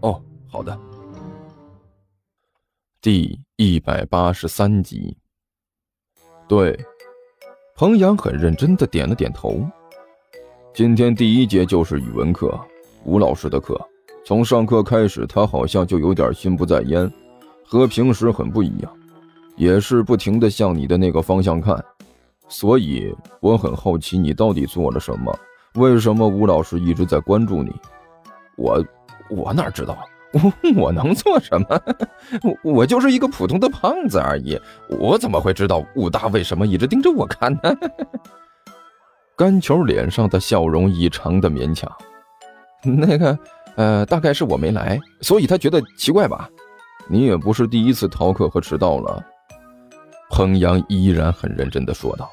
哦，好的。第一百八十三集。对，彭阳很认真的点了点头。今天第一节就是语文课，吴老师的课。从上课开始，他好像就有点心不在焉，和平时很不一样，也是不停的向你的那个方向看。所以我很好奇，你到底做了什么？为什么吴老师一直在关注你？我我哪知道？我我能做什么？我我就是一个普通的胖子而已。我怎么会知道武大为什么一直盯着我看呢？甘球脸上的笑容异常的勉强。那个，呃，大概是我没来，所以他觉得奇怪吧？你也不是第一次逃课和迟到了。彭阳依然很认真的说道。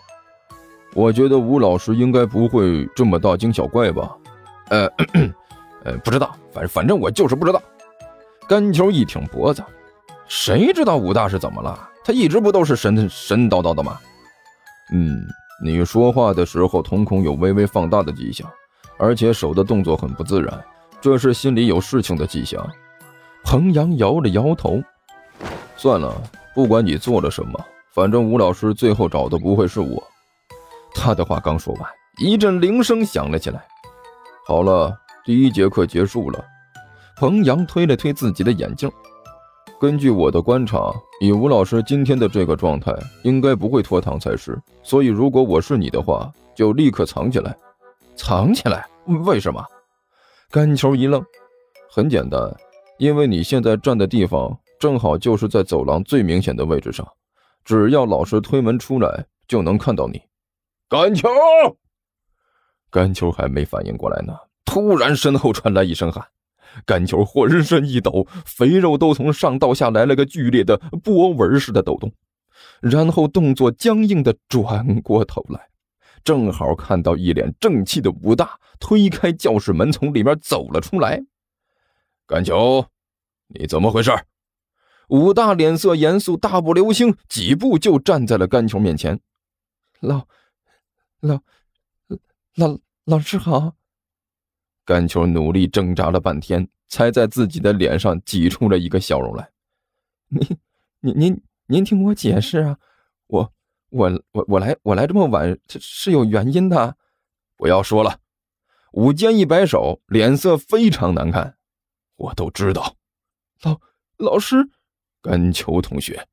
我觉得吴老师应该不会这么大惊小怪吧？呃，呃，不知道，反反正我就是不知道。甘球一挺脖子，谁知道武大是怎么了？他一直不都是神神叨叨的吗？嗯，你说话的时候瞳孔有微微放大的迹象，而且手的动作很不自然，这是心里有事情的迹象。彭阳摇了摇头，算了，不管你做了什么，反正吴老师最后找的不会是我。他的话刚说完，一阵铃声响了起来。好了，第一节课结束了。彭阳推了推自己的眼镜。根据我的观察，以吴老师今天的这个状态，应该不会拖堂才是。所以，如果我是你的话，就立刻藏起来。藏起来？为什么？甘球一愣。很简单，因为你现在站的地方正好就是在走廊最明显的位置上，只要老师推门出来，就能看到你。甘球，甘球还没反应过来呢，突然身后传来一声喊，甘球浑身一抖，肥肉都从上到下来了个剧烈的波纹似的抖动，然后动作僵硬的转过头来，正好看到一脸正气的武大推开教室门从里面走了出来。甘球，你怎么回事？武大脸色严肃，大步流星，几步就站在了甘球面前，老。老老老师好。甘球努力挣扎了半天，才在自己的脸上挤出了一个笑容来。您您您您听我解释啊！我我我我来我来这么晚是是有原因的。不要说了。武坚一摆手，脸色非常难看。我都知道。老老师，甘球同学。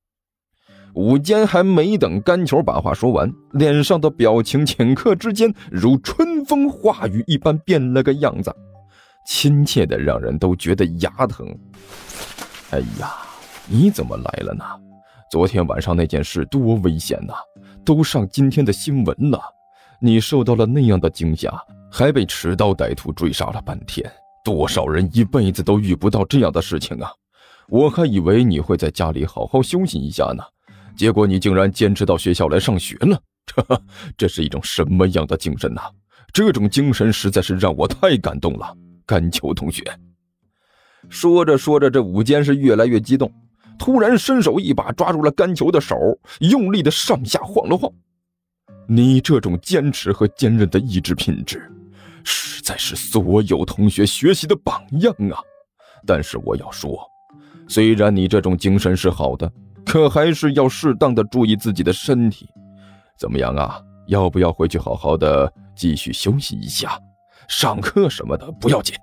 武坚还没等甘球把话说完，脸上的表情顷刻之间如春风化雨一般变了个样子，亲切的让人都觉得牙疼。哎呀，你怎么来了呢？昨天晚上那件事多危险呐，都上今天的新闻了。你受到了那样的惊吓，还被持刀歹徒追杀了半天，多少人一辈子都遇不到这样的事情啊！我还以为你会在家里好好休息一下呢。结果你竟然坚持到学校来上学了，这这是一种什么样的精神呐？这种精神实在是让我太感动了，甘秋同学。说着说着，这武坚是越来越激动，突然伸手一把抓住了甘球的手，用力的上下晃了晃。你这种坚持和坚韧的意志品质，实在是所有同学学习的榜样啊！但是我要说，虽然你这种精神是好的。可还是要适当的注意自己的身体，怎么样啊？要不要回去好好的继续休息一下？上课什么的不要紧。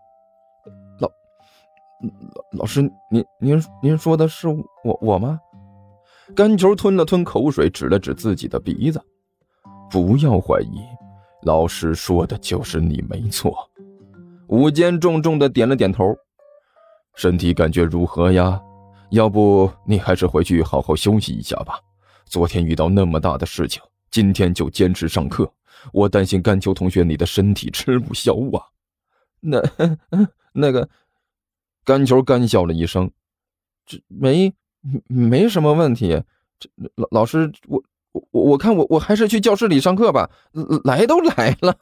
老老老师，您您您说的是我我吗？甘球吞了吞口水，指了指自己的鼻子。不要怀疑，老师说的就是你没错。武坚重重的点了点头。身体感觉如何呀？要不你还是回去好好休息一下吧。昨天遇到那么大的事情，今天就坚持上课，我担心甘秋同学你的身体吃不消啊。那 那个，甘球干笑了一声：“这没没什么问题。这老老师，我我我看我我还是去教室里上课吧。来都来了，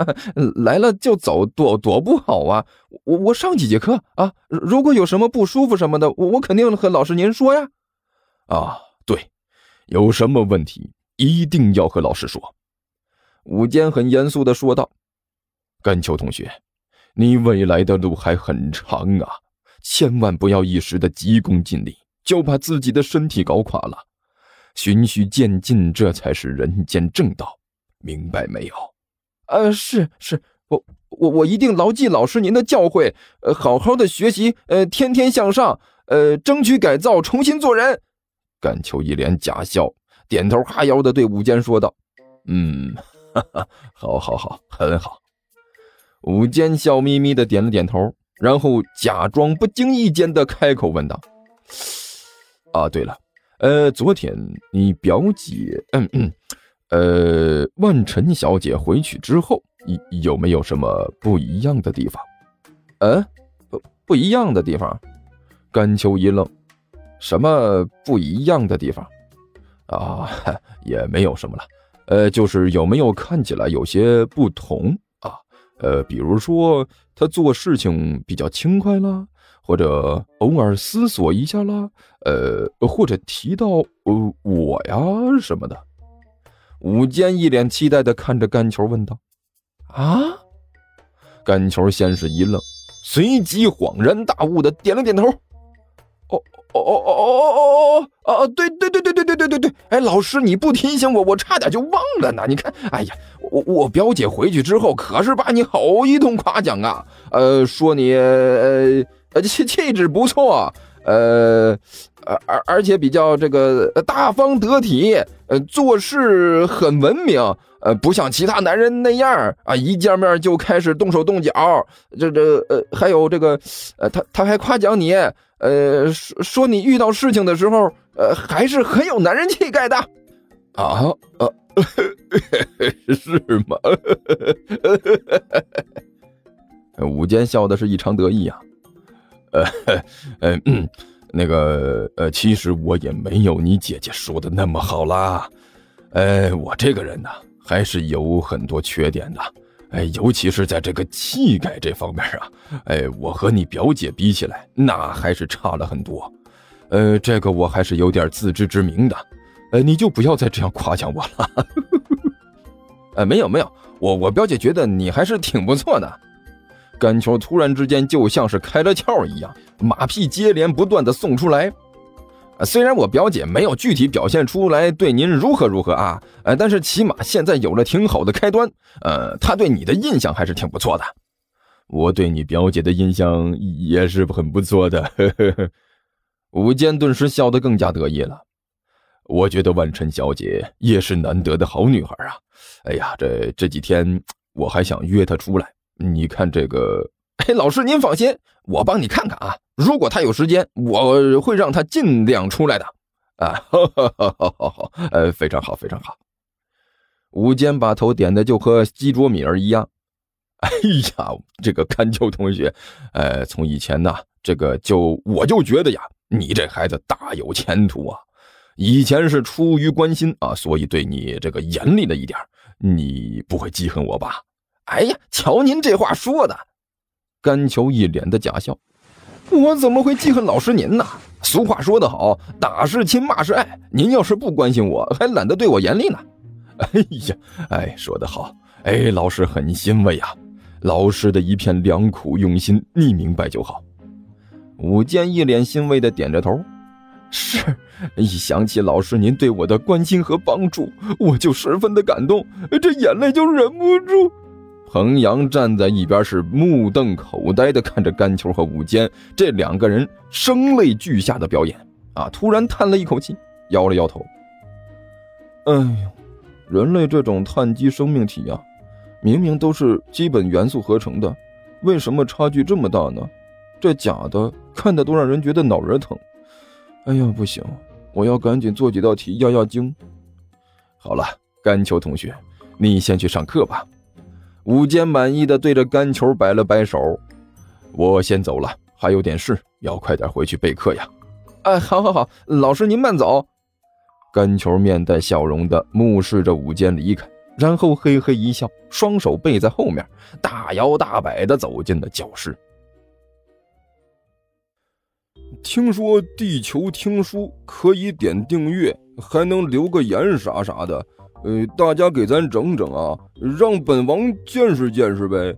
来了就走，躲躲不好啊。我我上几节课啊？如果有什么不舒服什么的，我我肯定和老师您说呀。啊，对，有什么问题一定要和老师说。”武坚很严肃的说道：“甘秋同学，你未来的路还很长啊，千万不要一时的急功近利，就把自己的身体搞垮了。循序渐进，这才是人间正道，明白没有？”“呃，是是，我我我一定牢记老师您的教诲，呃，好好的学习，呃，天天向上，呃，争取改造，重新做人。”甘秋一脸假笑，点头哈腰的对武坚说道：“嗯。”哈哈，好，好，好，很好。武坚笑眯眯的点了点头，然后假装不经意间的开口问道：“啊，对了，呃，昨天你表姐，嗯嗯，呃，万晨小姐回去之后，有有没有什么不一样的地方？嗯，不不一样的地方？”甘秋一愣：“什么不一样的地方？啊，也没有什么了。”呃，就是有没有看起来有些不同啊？呃，比如说他做事情比较轻快啦，或者偶尔思索一下啦，呃，或者提到呃我呀什么的。武坚一脸期待的看着甘球问道：“啊？”甘球先是一愣，随即恍然大悟的点了点头。哦哦哦哦哦哦哦哦哦！对对对对对对对对对！哎，老师你不提醒我，我差点就忘了呢。你看，哎呀，我我表姐回去之后可是把你好一通夸奖啊，呃，说你呃呃气气质不错，呃而而而且比较这个大方得体，呃，做事很文明，呃，不像其他男人那样啊，一见面就开始动手动脚。这这呃，还有这个，呃，他他还夸奖你。呃，说说你遇到事情的时候，呃，还是很有男人气概的，啊啊，是吗？武坚笑的是异常得意啊，呃，嗯，那个，呃，其实我也没有你姐姐说的那么好啦，呃，我这个人呢，还是有很多缺点的。哎，尤其是在这个气概这方面啊，哎，我和你表姐比起来，那还是差了很多。呃，这个我还是有点自知之明的。呃，你就不要再这样夸奖我了。呃，没有没有，我我表姐觉得你还是挺不错的。甘球突然之间就像是开了窍一样，马屁接连不断的送出来。虽然我表姐没有具体表现出来对您如何如何啊，呃，但是起码现在有了挺好的开端，呃，她对你的印象还是挺不错的。我对你表姐的印象也是很不错的。呵呵呵。吴坚顿时笑得更加得意了。我觉得万晨小姐也是难得的好女孩啊。哎呀，这这几天我还想约她出来，你看这个。嘿，老师您放心，我帮你看看啊。如果他有时间，我会让他尽量出来的。啊，好，好，好，好，好，呃，非常好，非常好。吴坚把头点的就和鸡啄米儿一样。哎呀，这个看秋同学，呃，从以前呢，这个就我就觉得呀，你这孩子大有前途啊。以前是出于关心啊，所以对你这个严厉了一点。你不会记恨我吧？哎呀，瞧您这话说的。甘球一脸的假笑，我怎么会记恨老师您呢？俗话说得好，打是亲，骂是爱。您要是不关心我，还懒得对我严厉呢。哎呀，哎，说得好，哎，老师很欣慰啊。老师的一片良苦用心，你明白就好。武坚一脸欣慰的点着头，是一想起老师您对我的关心和帮助，我就十分的感动，这眼泪就忍不住。彭阳站在一边，是目瞪口呆的看着甘球和武坚这两个人声泪俱下的表演，啊！突然叹了一口气，摇了摇头：“哎呦，人类这种碳基生命体呀，明明都是基本元素合成的，为什么差距这么大呢？这假的，看的都让人觉得脑仁疼。哎呀，不行，我要赶紧做几道题压压惊。好了，甘球同学，你先去上课吧。”武坚满意的对着干球摆了摆手：“我先走了，还有点事，要快点回去备课呀。哎，好，好，好，老师您慢走。干球面带笑容的目视着武坚离开，然后嘿嘿一笑，双手背在后面，大摇大摆的走进了教室。听说地球听书可以点订阅，还能留个言啥啥的，呃，大家给咱整整啊，让本王见识见识呗。